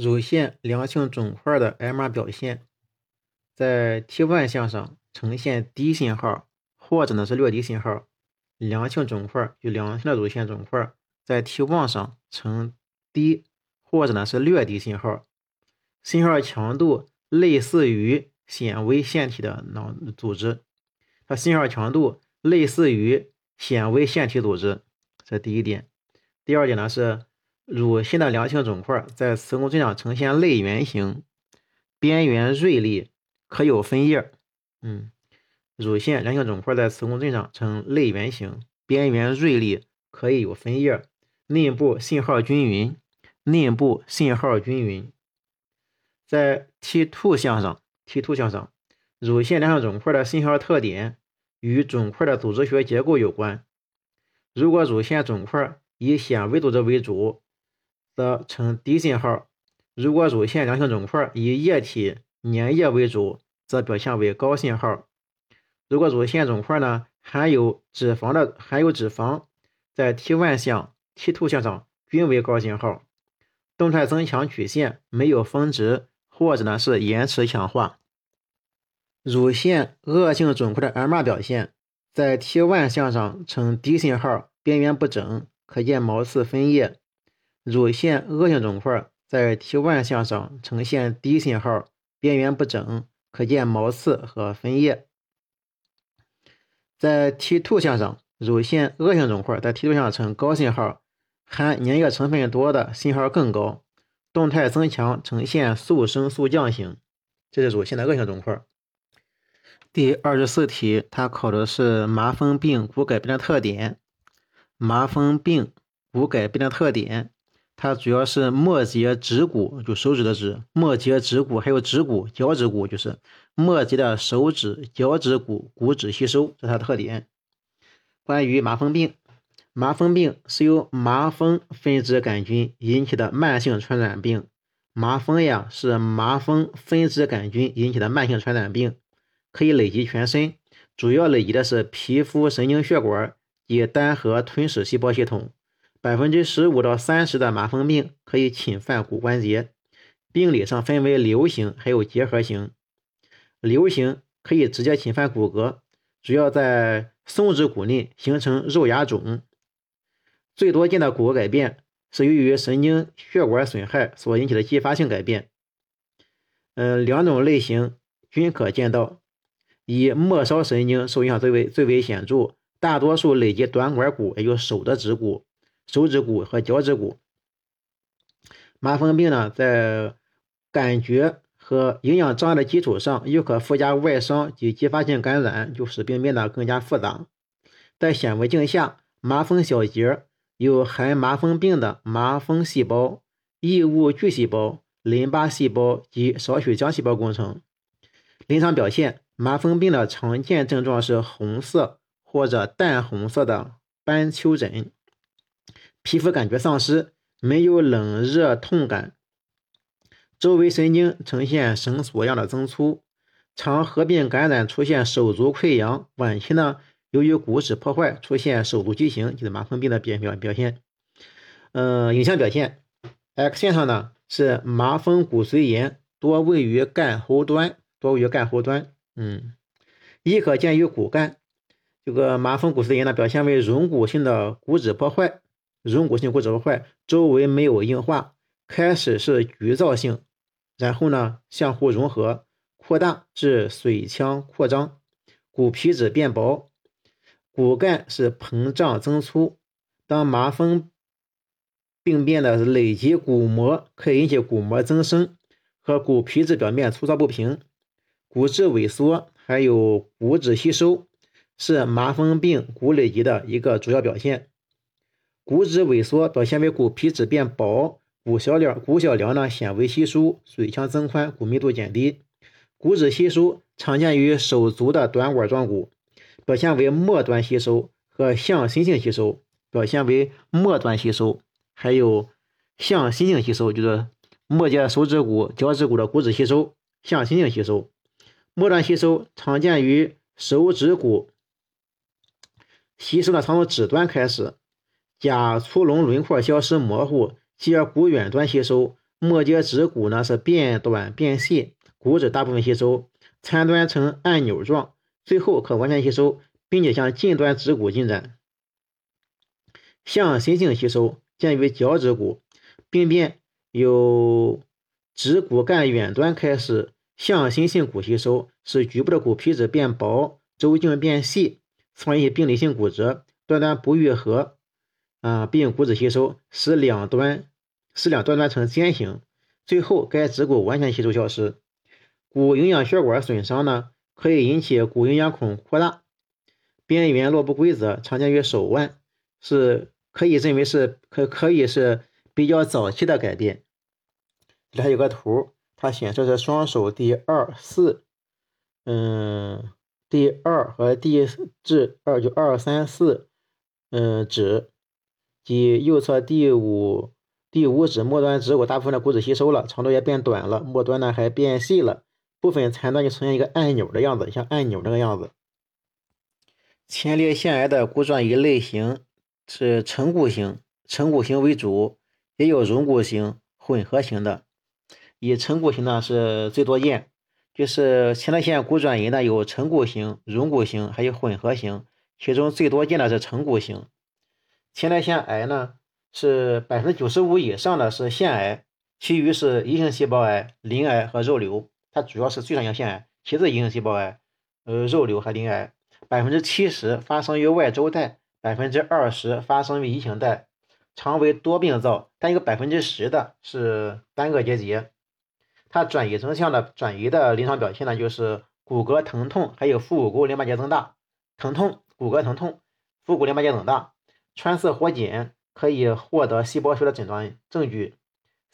乳腺良性肿块的 MR 表现，在 T1 项上呈现低信号，或者呢是略低信号。良性肿块就良性的乳腺肿块，在 T1 上呈低，或者呢是略低信号，信号强度类似于显微腺体的脑组织，它信号强度类似于显微腺体组织，这第一点。第二点呢是。乳腺的良性肿块在磁共振上呈现类圆形，边缘锐利，可有分叶。嗯，乳腺良性肿块在磁共振上呈类圆形，边缘锐利，可以有分叶。内部信号均匀，内部信号均匀。在 T2 项上，T2 项上，乳腺良性肿块的信号特点与肿块的组织学结构有关。如果乳腺肿块以显微组织为主，则呈低信号。如果乳腺良性肿块以液体粘液为主，则表现为高信号。如果乳腺肿块呢含有脂肪的含有脂肪，在 T1 项、T2 项上均为高信号。动态增强曲线没有峰值，或者呢是延迟强化。乳腺恶性肿块的 MR 表现，在 T1 项上呈低信号，边缘不整，可见毛刺分叶。乳腺恶性肿块在 T1 项上呈现低信号，边缘不整，可见毛刺和分叶。在 T2 项上，乳腺恶性肿块在 T2 项呈高信号，含粘液成分多的信号更高，动态增强呈现速升速降型。这是乳腺的恶性肿块。第二十四题，它考的是麻风病骨改变的特点。麻风病骨改变的特点。它主要是末节指骨，就手指的指，末节指骨还有指骨、脚趾骨，就是末节的手指、脚趾骨骨质吸收，这是它的特点。关于麻风病，麻风病是由麻风分支杆菌引起的慢性传染病。麻风呀是麻风分支杆菌引起的慢性传染病，可以累及全身，主要累及的是皮肤、神经血管及单核吞噬细胞系统。百分之十五到三十的麻风病可以侵犯骨关节，病理上分为瘤型还有结核型。瘤型可以直接侵犯骨骼，主要在松指骨内形成肉芽肿。最多见的骨骼改变是由于神经血管损害所引起的继发性改变。嗯，两种类型均可见到，以末梢神经受影响最为最为显著，大多数累及短管骨，也就手的指骨。手指骨和脚趾骨，麻风病呢，在感觉和营养障碍的基础上，又可附加外伤及继发性感染，就使病变得更加复杂。在显微镜下，麻风小结有含麻风病的麻风细胞、异物巨细胞、淋巴细胞及少许浆细胞构成。临床表现，麻风病的常见症状是红色或者淡红色的斑丘疹。皮肤感觉丧失，没有冷热痛感，周围神经呈现绳索样的增粗，常合并感染出现手足溃疡，晚期呢由于骨质破坏出现手足畸形，就是麻风病的表表表现。嗯，影像表现，X 线上呢是麻风骨髓炎，多位于干喉端，多位于干喉端。嗯，亦可见于骨干。这个麻风骨髓炎呢表现为溶骨性的骨质破坏。溶骨性骨质破坏，周围没有硬化，开始是局灶性，然后呢相互融合、扩大至髓腔扩张，骨皮质变薄，骨干是膨胀增粗。当麻风病变的累积骨膜，可以引起骨膜增生和骨皮质表面粗糙不平，骨质萎缩，还有骨质吸收，是麻风病骨累积的一个主要表现。骨质萎缩表现为骨皮质变薄，骨小梁骨小梁呢纤维稀疏，髓腔增宽，骨密度减低。骨质稀疏常见于手足的短管状骨，表现为末端吸收和向心性吸收。表现为末端吸收，还有向心性吸收，就是末节手指骨、脚趾骨的骨质吸收，向心性吸收。末端吸收常见于手指骨，吸收呢从指端开始。甲粗隆轮廓消失模糊，接骨远端吸收，末节指骨呢是变短变细，骨质大部分吸收，残端呈按钮状，最后可完全吸收，并且向近端指骨进展。向心性吸收，见于脚趾骨，病变由指骨干远端开始向心性骨吸收，使局部的骨皮质变薄，周径变细，创引病理性骨折，端端不愈合，啊，并骨质吸收，使两端。使两端端呈尖形，最后该指骨完全吸收消失。骨营养血管损伤呢，可以引起骨营养孔扩大，边缘落不规则，常见于手腕，是可以认为是可可以是比较早期的改变。这还有个图，它显示是双手第二四，嗯，第二和第至二就二三四，嗯，指及右侧第五。第五指末端指骨大部分的骨质吸收了，长度也变短了，末端呢还变细了，部分残端就呈现一个按钮的样子，像按钮这个样子。前列腺癌的骨转移类型是成骨型，成骨型为主，也有溶骨型、混合型的。以成骨型呢是最多见，就是前列腺骨转移呢有成骨型、溶骨型，还有混合型，其中最多见的是成骨型。前列腺癌呢。是百分之九十五以上的是腺癌，其余是异型细胞癌、鳞癌和肉瘤。它主要是最常见腺癌，其次异型细胞癌，呃，肉瘤和鳞癌。百分之七十发生于外周带，百分之二十发生于移行带，常为多病灶，但有百分之十的是单个结节。它转移征象的转移的临床表现呢，就是骨骼疼痛，还有腹股沟淋巴结增大，疼痛，骨骼疼痛，腹股淋巴结增大，穿刺活检。可以获得细胞学的诊断证据。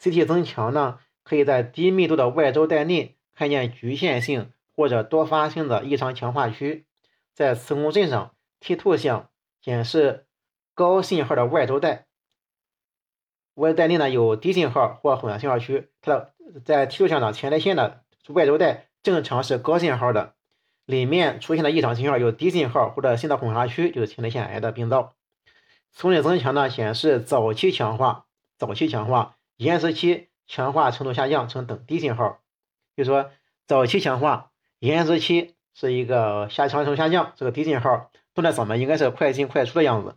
CT 增强呢，可以在低密度的外周带内看见局限性或者多发性的异常强化区。在磁共振上，T2 像显示高信号的外周带，外带内呢有低信号或混合信号区。它的在 T2 像上，前列腺的外周带正常是高信号的，里面出现的异常信号有低信号或者信道混合区，就是前列腺癌的病灶。磁振增强呢，显示早期强化，早期强化，延时期强化程度下降呈等低信号。就说早期强化，延时期是一个下强程度下降，这个低信号。动态扫描应该是快进快出的样子。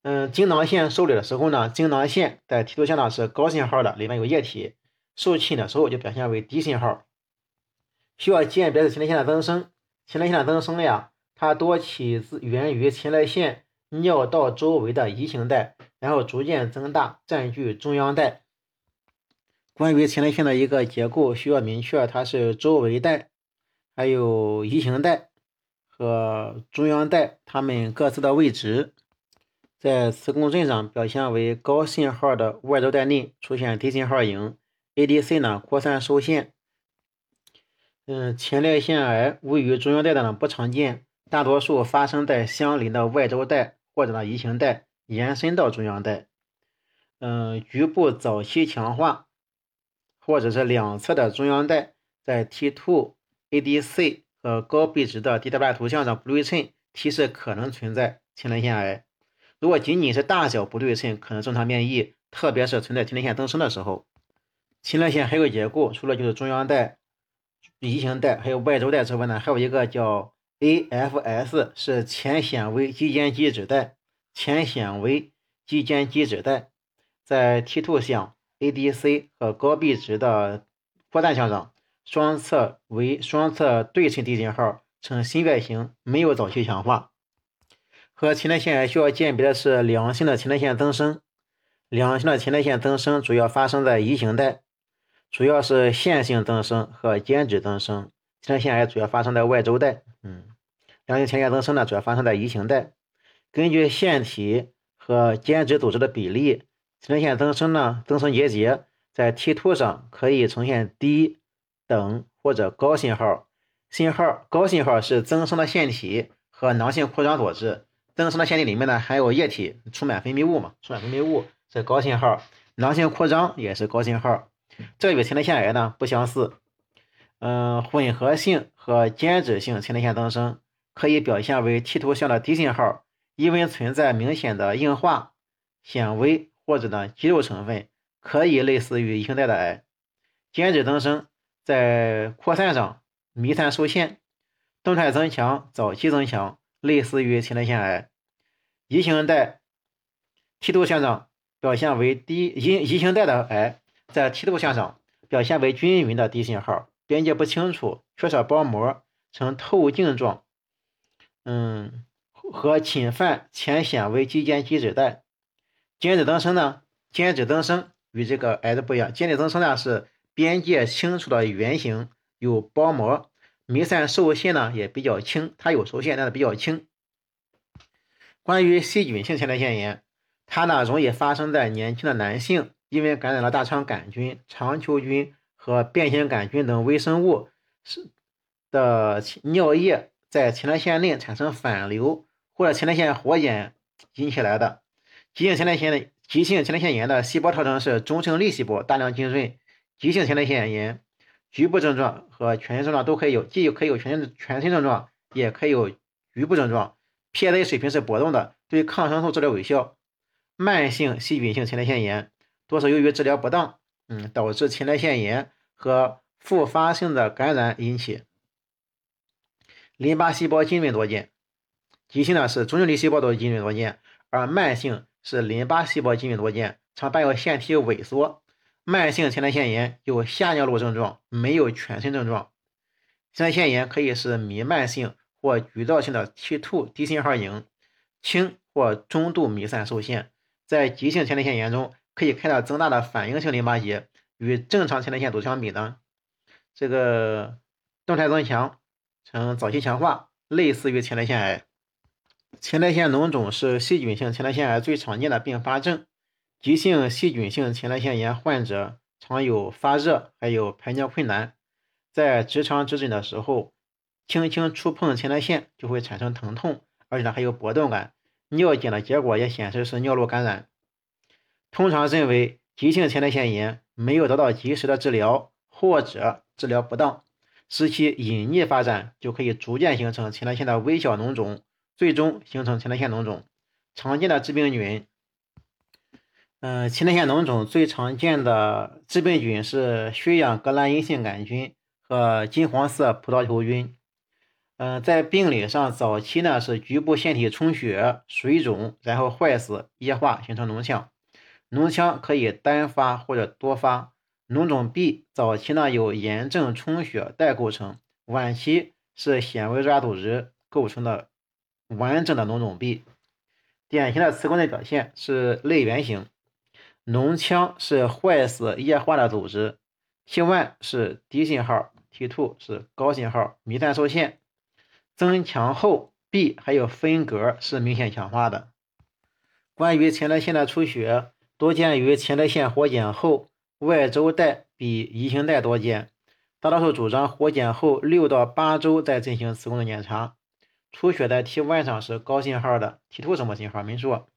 嗯，精囊腺受理的时候呢，精囊腺在梯度像呢是高信号的，里面有液体。受侵的时候就表现为低信号。需要鉴别的前列腺的增生，前列腺的增生呀，它多起自源于前列腺。尿道周围的移行带，然后逐渐增大，占据中央带。关于前列腺的一个结构，需要明确它是周围带、还有移行带和中央带它们各自的位置。在磁共振上表现为高信号的外周带内出现低信号影，ADC 呢扩散受限。嗯，前列腺癌位于中央带的呢不常见。大多数发生在相邻的外周带或者呢移行带延伸到中央带，嗯，局部早期强化或者是两侧的中央带在 T2、ADC 和高壁值的 DWI 图像上不对称，提示可能存在前列腺癌。如果仅仅是大小不对称，可能正常变异，特别是存在前列腺增生的时候。前列腺还有结构，除了就是中央带、移行带还有外周带之外呢，还有一个叫。AFS 是前纤维肌间基质带，前纤维肌间基质带在 T2 像 ADC 和高壁值的扩散像上，双侧为双侧对称低信号，呈新外形，没有早期强化。和前列腺癌需要鉴别的是良性的前列腺增生，良性的前列腺增生主要发生在移行带，主要是线性增生和间质增生。前列腺癌主要发生在外周带，嗯，良性前列腺增生呢，主要发生在移行带。根据腺体和间质组织的比例，前列腺增生呢，增生结节在 T 图上可以呈现低、等或者高信号。信号高信号是增生的腺体和囊性扩张所致，增生的腺体里面呢含有液体，充满分泌物嘛，充满分泌物是高信号，囊性扩张也是高信号。这与前列腺癌呢不相似。嗯，混合性和间质性前列腺增生可以表现为 T 图像的低信号，因为存在明显的硬化、纤维或者呢肌肉成分，可以类似于乙型带的癌。间质增生在扩散上弥散受限，动态增强早期增强，类似于前列腺癌。乙型带 T 图像上表现为低乙乙型带的癌，在 T 图像上表现为均匀的低信号，边界不清楚，缺少包膜，呈透镜状。嗯，和侵犯前显微肌间基质带。间质增生呢？间质增生与这个癌的不一样，间质增生呢是边界清楚的圆形，有包膜，弥散受限呢也比较轻，它有受限，但是比较轻。关于细菌性前列腺炎，它呢容易发生在年轻的男性，因为感染了大肠杆菌、肠球菌和变形杆菌等微生物是的尿液在前列腺内产生反流，或者前列腺活检引起来的。急性前列腺的急性前列腺炎的细胞特征是中性粒细胞大量浸润。急性前列腺炎局部症状和全身症状都可以有，既可以有全身全身症状，也可以有局部症状。PSA 水平是波动的，对抗生素治疗有效。慢性细菌性前列腺炎多是由于治疗不当，嗯，导致前列腺炎和复发性的感染引起。淋巴细胞浸润多见，急性呢是中性粒细胞都浸润多见，而慢性是淋巴细胞浸润多见，常伴有腺体萎缩。慢性前列腺炎有下尿路症状，没有全身症状。前列腺炎可以是弥漫性。或局灶性的 T2 低信号影，轻或中度弥散受限，在急性前列腺炎中可以看到增大的反应性淋巴结，与正常前列腺组相比呢，这个动态增强呈早期强化，类似于前列腺癌。前列腺脓肿是细菌性前列腺癌最常见的并发症，急性细菌性前列腺炎患者常有发热，还有排尿困难，在直肠指诊的时候。轻轻触碰前列腺就会产生疼痛，而且呢还有搏动感。尿检的结果也显示是尿路感染。通常认为急性前列腺炎没有得到及时的治疗，或者治疗不当，使其隐匿发展，就可以逐渐形成前列腺的微小脓肿，最终形成前列腺脓肿。常见的致病菌，嗯，前列腺脓肿最常见的致病菌是血氧革兰阴性杆菌和金黄色葡萄球菌。嗯，在病理上，早期呢是局部腺体充血、水肿，然后坏死、液化，形成脓腔。脓腔可以单发或者多发。脓肿壁早期呢有炎症充血带构成，晚期是纤维软组织构成的完整的脓肿壁。典型的磁共振表现是类圆形，脓腔是坏死液化的组织，T1 是低信号，T2 是高信号，弥散受限。增强后壁还有分隔是明显强化的。关于前列腺的出血，多见于前列腺活检后，外周带比乙型带多见。大多数主张活检后六到八周再进行磁共振检查。出血在 T1 上是高信号的，T2 什么信号？没说。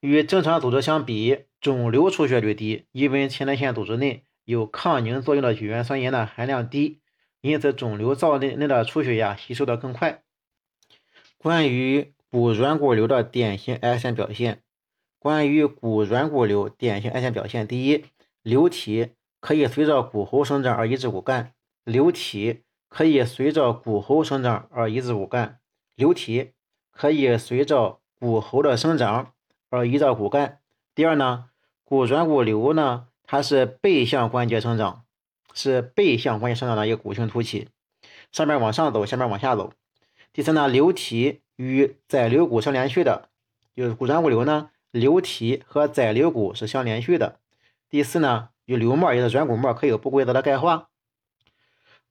与正常组织相比，肿瘤出血率低，因为前列腺组织内有抗凝作用的聚氨酸盐的含量低。因此，肿瘤灶内内的出血呀，吸收的更快。关于骨软骨瘤的典型癌线表现，关于骨软骨瘤典型癌线表现，第一，瘤体可以随着骨骺生长而移至骨干；瘤体可以随着骨骺生长而移至骨干；瘤体可以随着骨骺的生长而移到骨干。第二呢，骨软骨瘤呢，它是背向关节生长。是背向关节生长的一个骨性突起，上面往上走，下面往下走。第三呢，瘤体与载瘤骨相连续的，就是骨软骨瘤呢，瘤体和载瘤骨是相连续的。第四呢，与瘤膜也是软骨膜可以有不规则的钙化。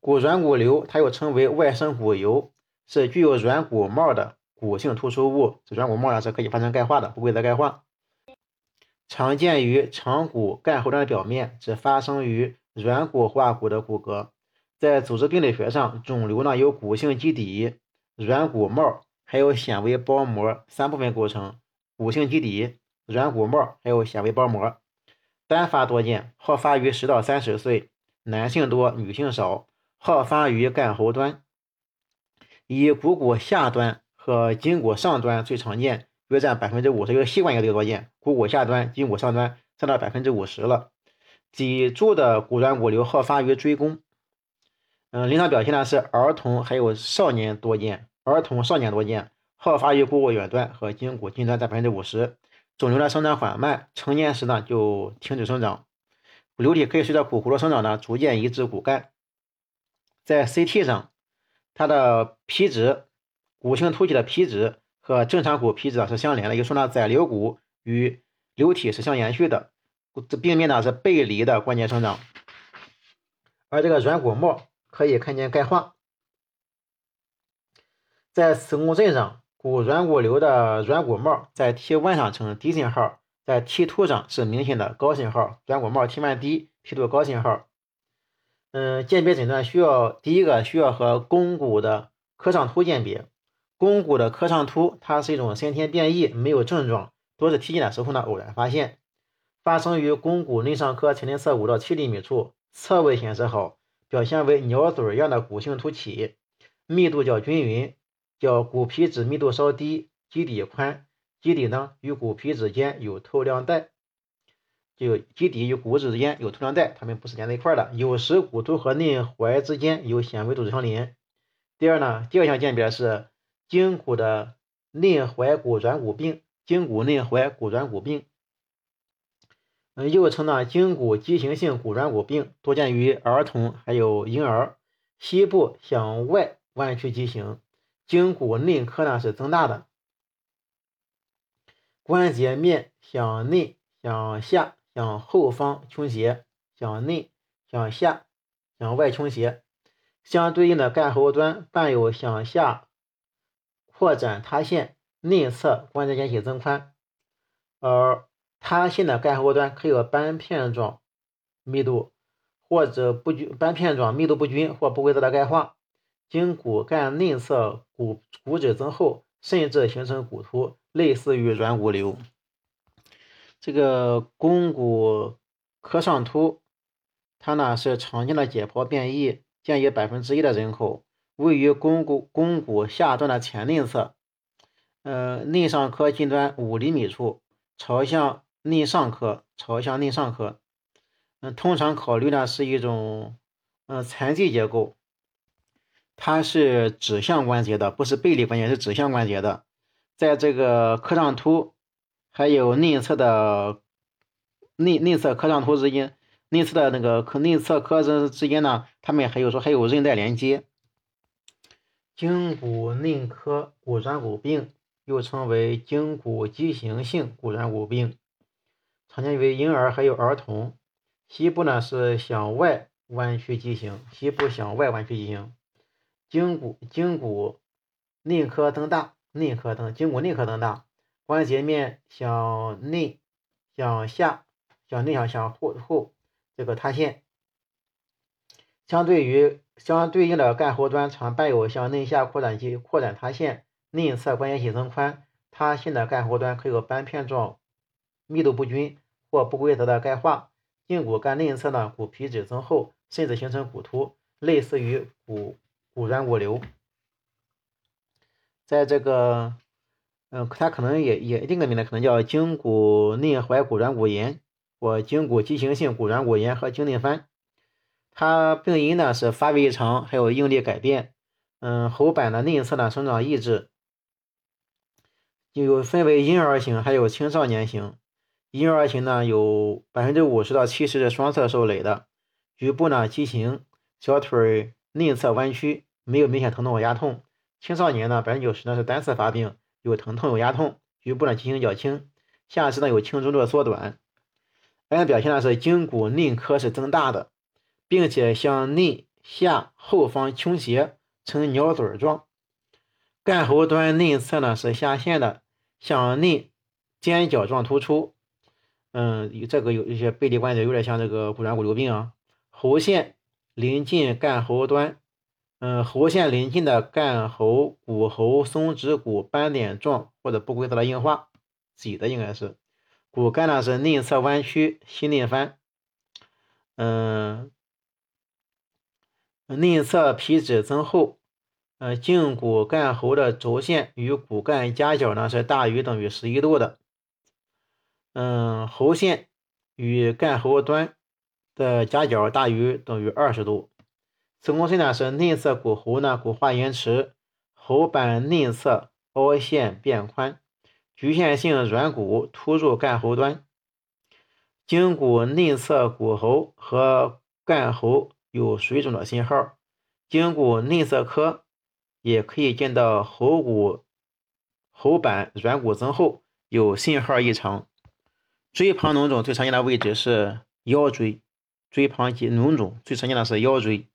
骨软骨瘤它又称为外生骨疣，是具有软骨帽的骨性突出物，这软骨帽呢是可以发生钙化的，不规则钙化。常见于长骨干后端的表面，只发生于。软骨化骨的骨骼，在组织病理学上，肿瘤呢由骨性基底、软骨帽还有纤维包膜三部分构成。骨性基底、软骨帽还有纤维包膜，单发多见，好发于十到三十岁，男性多，女性少，好发于干喉端，以股骨下端和筋骨上端最常见，约占百分之五十。有个习惯也最多见，股骨下端、筋骨上端占到百分之五十了。脊柱的骨软骨瘤好发于椎弓。嗯，临床表现呢是儿童还有少年多见，儿童少年多见，好发于股骨远端和胫骨近端占百分之五十。肿瘤呢生长缓慢，成年时呢就停止生长。瘤体可以随着骨弧的生长呢逐渐移至骨干。在 CT 上，它的皮质骨性突起的皮质和正常骨皮质啊是相连的，也就说呢载瘤骨与瘤体是相延续的。这病变呢是背离的关节生长，而这个软骨膜可以看见钙化。在磁共振上，骨软骨瘤的软骨帽在 T1 上呈低信号，在 T2 上是明显的高信号。软骨帽 T1 低，T2 高信号。嗯，鉴别诊断需要第一个需要和肱骨的髁上突鉴别。肱骨的髁上突它是一种先天变异，没有症状，多是体检的时候呢偶然发现。发生于肱骨内上髁前庭侧五到七厘米处，侧位显示好，表现为鸟嘴一样的骨性突起，密度较均匀，叫骨皮质密度稍低，基底宽，基底呢与骨皮质间有透亮带，就基底与骨质之间有透亮带，它们不是连在一块的，有时骨突和内踝之间有纤维组织相连。第二呢，第二项鉴别是胫骨的内踝骨软骨病，胫骨内踝骨软骨病。嗯，又称呢胫骨畸形性骨软骨病，多见于儿童还有婴儿。膝部向外弯曲畸形，胫骨内髁呢是增大的，关节面向内、向下、向后方倾斜，向内、向下、向外倾斜。相对应的干后端伴有向下扩展塌陷，内侧关节间隙增宽，而。塌陷的干后端可有斑片状密度或者不均斑片状密度不均或不规则的钙化，经骨干内侧骨骨质增厚，甚至形成骨突，类似于软骨瘤。这个肱骨髁上突，它呢是常见的解剖变异，见于百分之一的人口，位于肱骨肱骨下端的前内侧，呃内上髁近端五厘米处，朝向。内上髁朝向内上髁，嗯，通常考虑呢是一种嗯残疾结构，它是指向关节的，不是背离关节，是指向关节的。在这个髁上突还有内侧的内内侧髁上突之间，内侧的那个髁内侧髁之之间呢，他们还有说还有韧带连接。胫骨内髁骨软骨病又称为胫骨畸形性骨软骨病。常见于婴儿还有儿童，膝部呢是向外弯曲畸形，膝部向外弯曲畸形，胫骨胫骨内髁增大，内髁增胫骨内髁增大，关节面向内向下向内向向后后这个塌陷，相对于相对应的干后端常伴有向内下扩展及扩展塌陷，内侧关节体增宽，塌陷的干后端可有斑片状密度不均。或不规则的钙化，胫骨干内侧呢骨皮质增厚，甚至形成骨突，类似于骨骨软骨瘤。在这个，嗯，它可能也也另一个名字可能叫胫骨内踝骨软骨炎或胫骨畸形性骨软骨炎和胫内翻。它病因呢是发育异常，还有应力改变。嗯，喉板的内侧呢生长抑制，有分为婴儿型还有青少年型。婴儿型呢，有百分之五十到七十是双侧受累的，局部呢畸形，小腿内侧弯曲，没有明显疼痛和压痛。青少年呢，百分之九十呢是单次发病，有疼痛有压痛，局部呢畸形较轻，下肢呢有轻中度的缩短。癌表现呢是胫骨内髁是增大的，并且向内下后方倾斜，呈鸟嘴状。干喉端内侧呢是下陷的，向内尖角状突出。嗯，有这个有一些背离关节，有点像这个骨软骨瘤病啊。喉腺临近干喉端，嗯，喉腺临近的干喉骨喉松指骨斑点状或者不规则的硬化，挤的应该是。骨干呢是内侧弯曲，心内翻，嗯，内侧皮质增厚，呃，胫骨干喉的轴线与骨干夹角呢是大于等于十一度的。嗯，喉线与干喉端的夹角大于等于二十度。磁共振呢是内侧骨喉呢骨化延迟，喉板内侧凹陷变宽，局限性软骨突入干喉端，颈骨内侧骨喉和干喉有水肿的信号，颈骨内侧髁也可以见到喉骨喉板软骨增厚，有信号异常。椎旁脓肿最常见的位置是腰椎，椎旁肌脓肿最常见的是腰椎。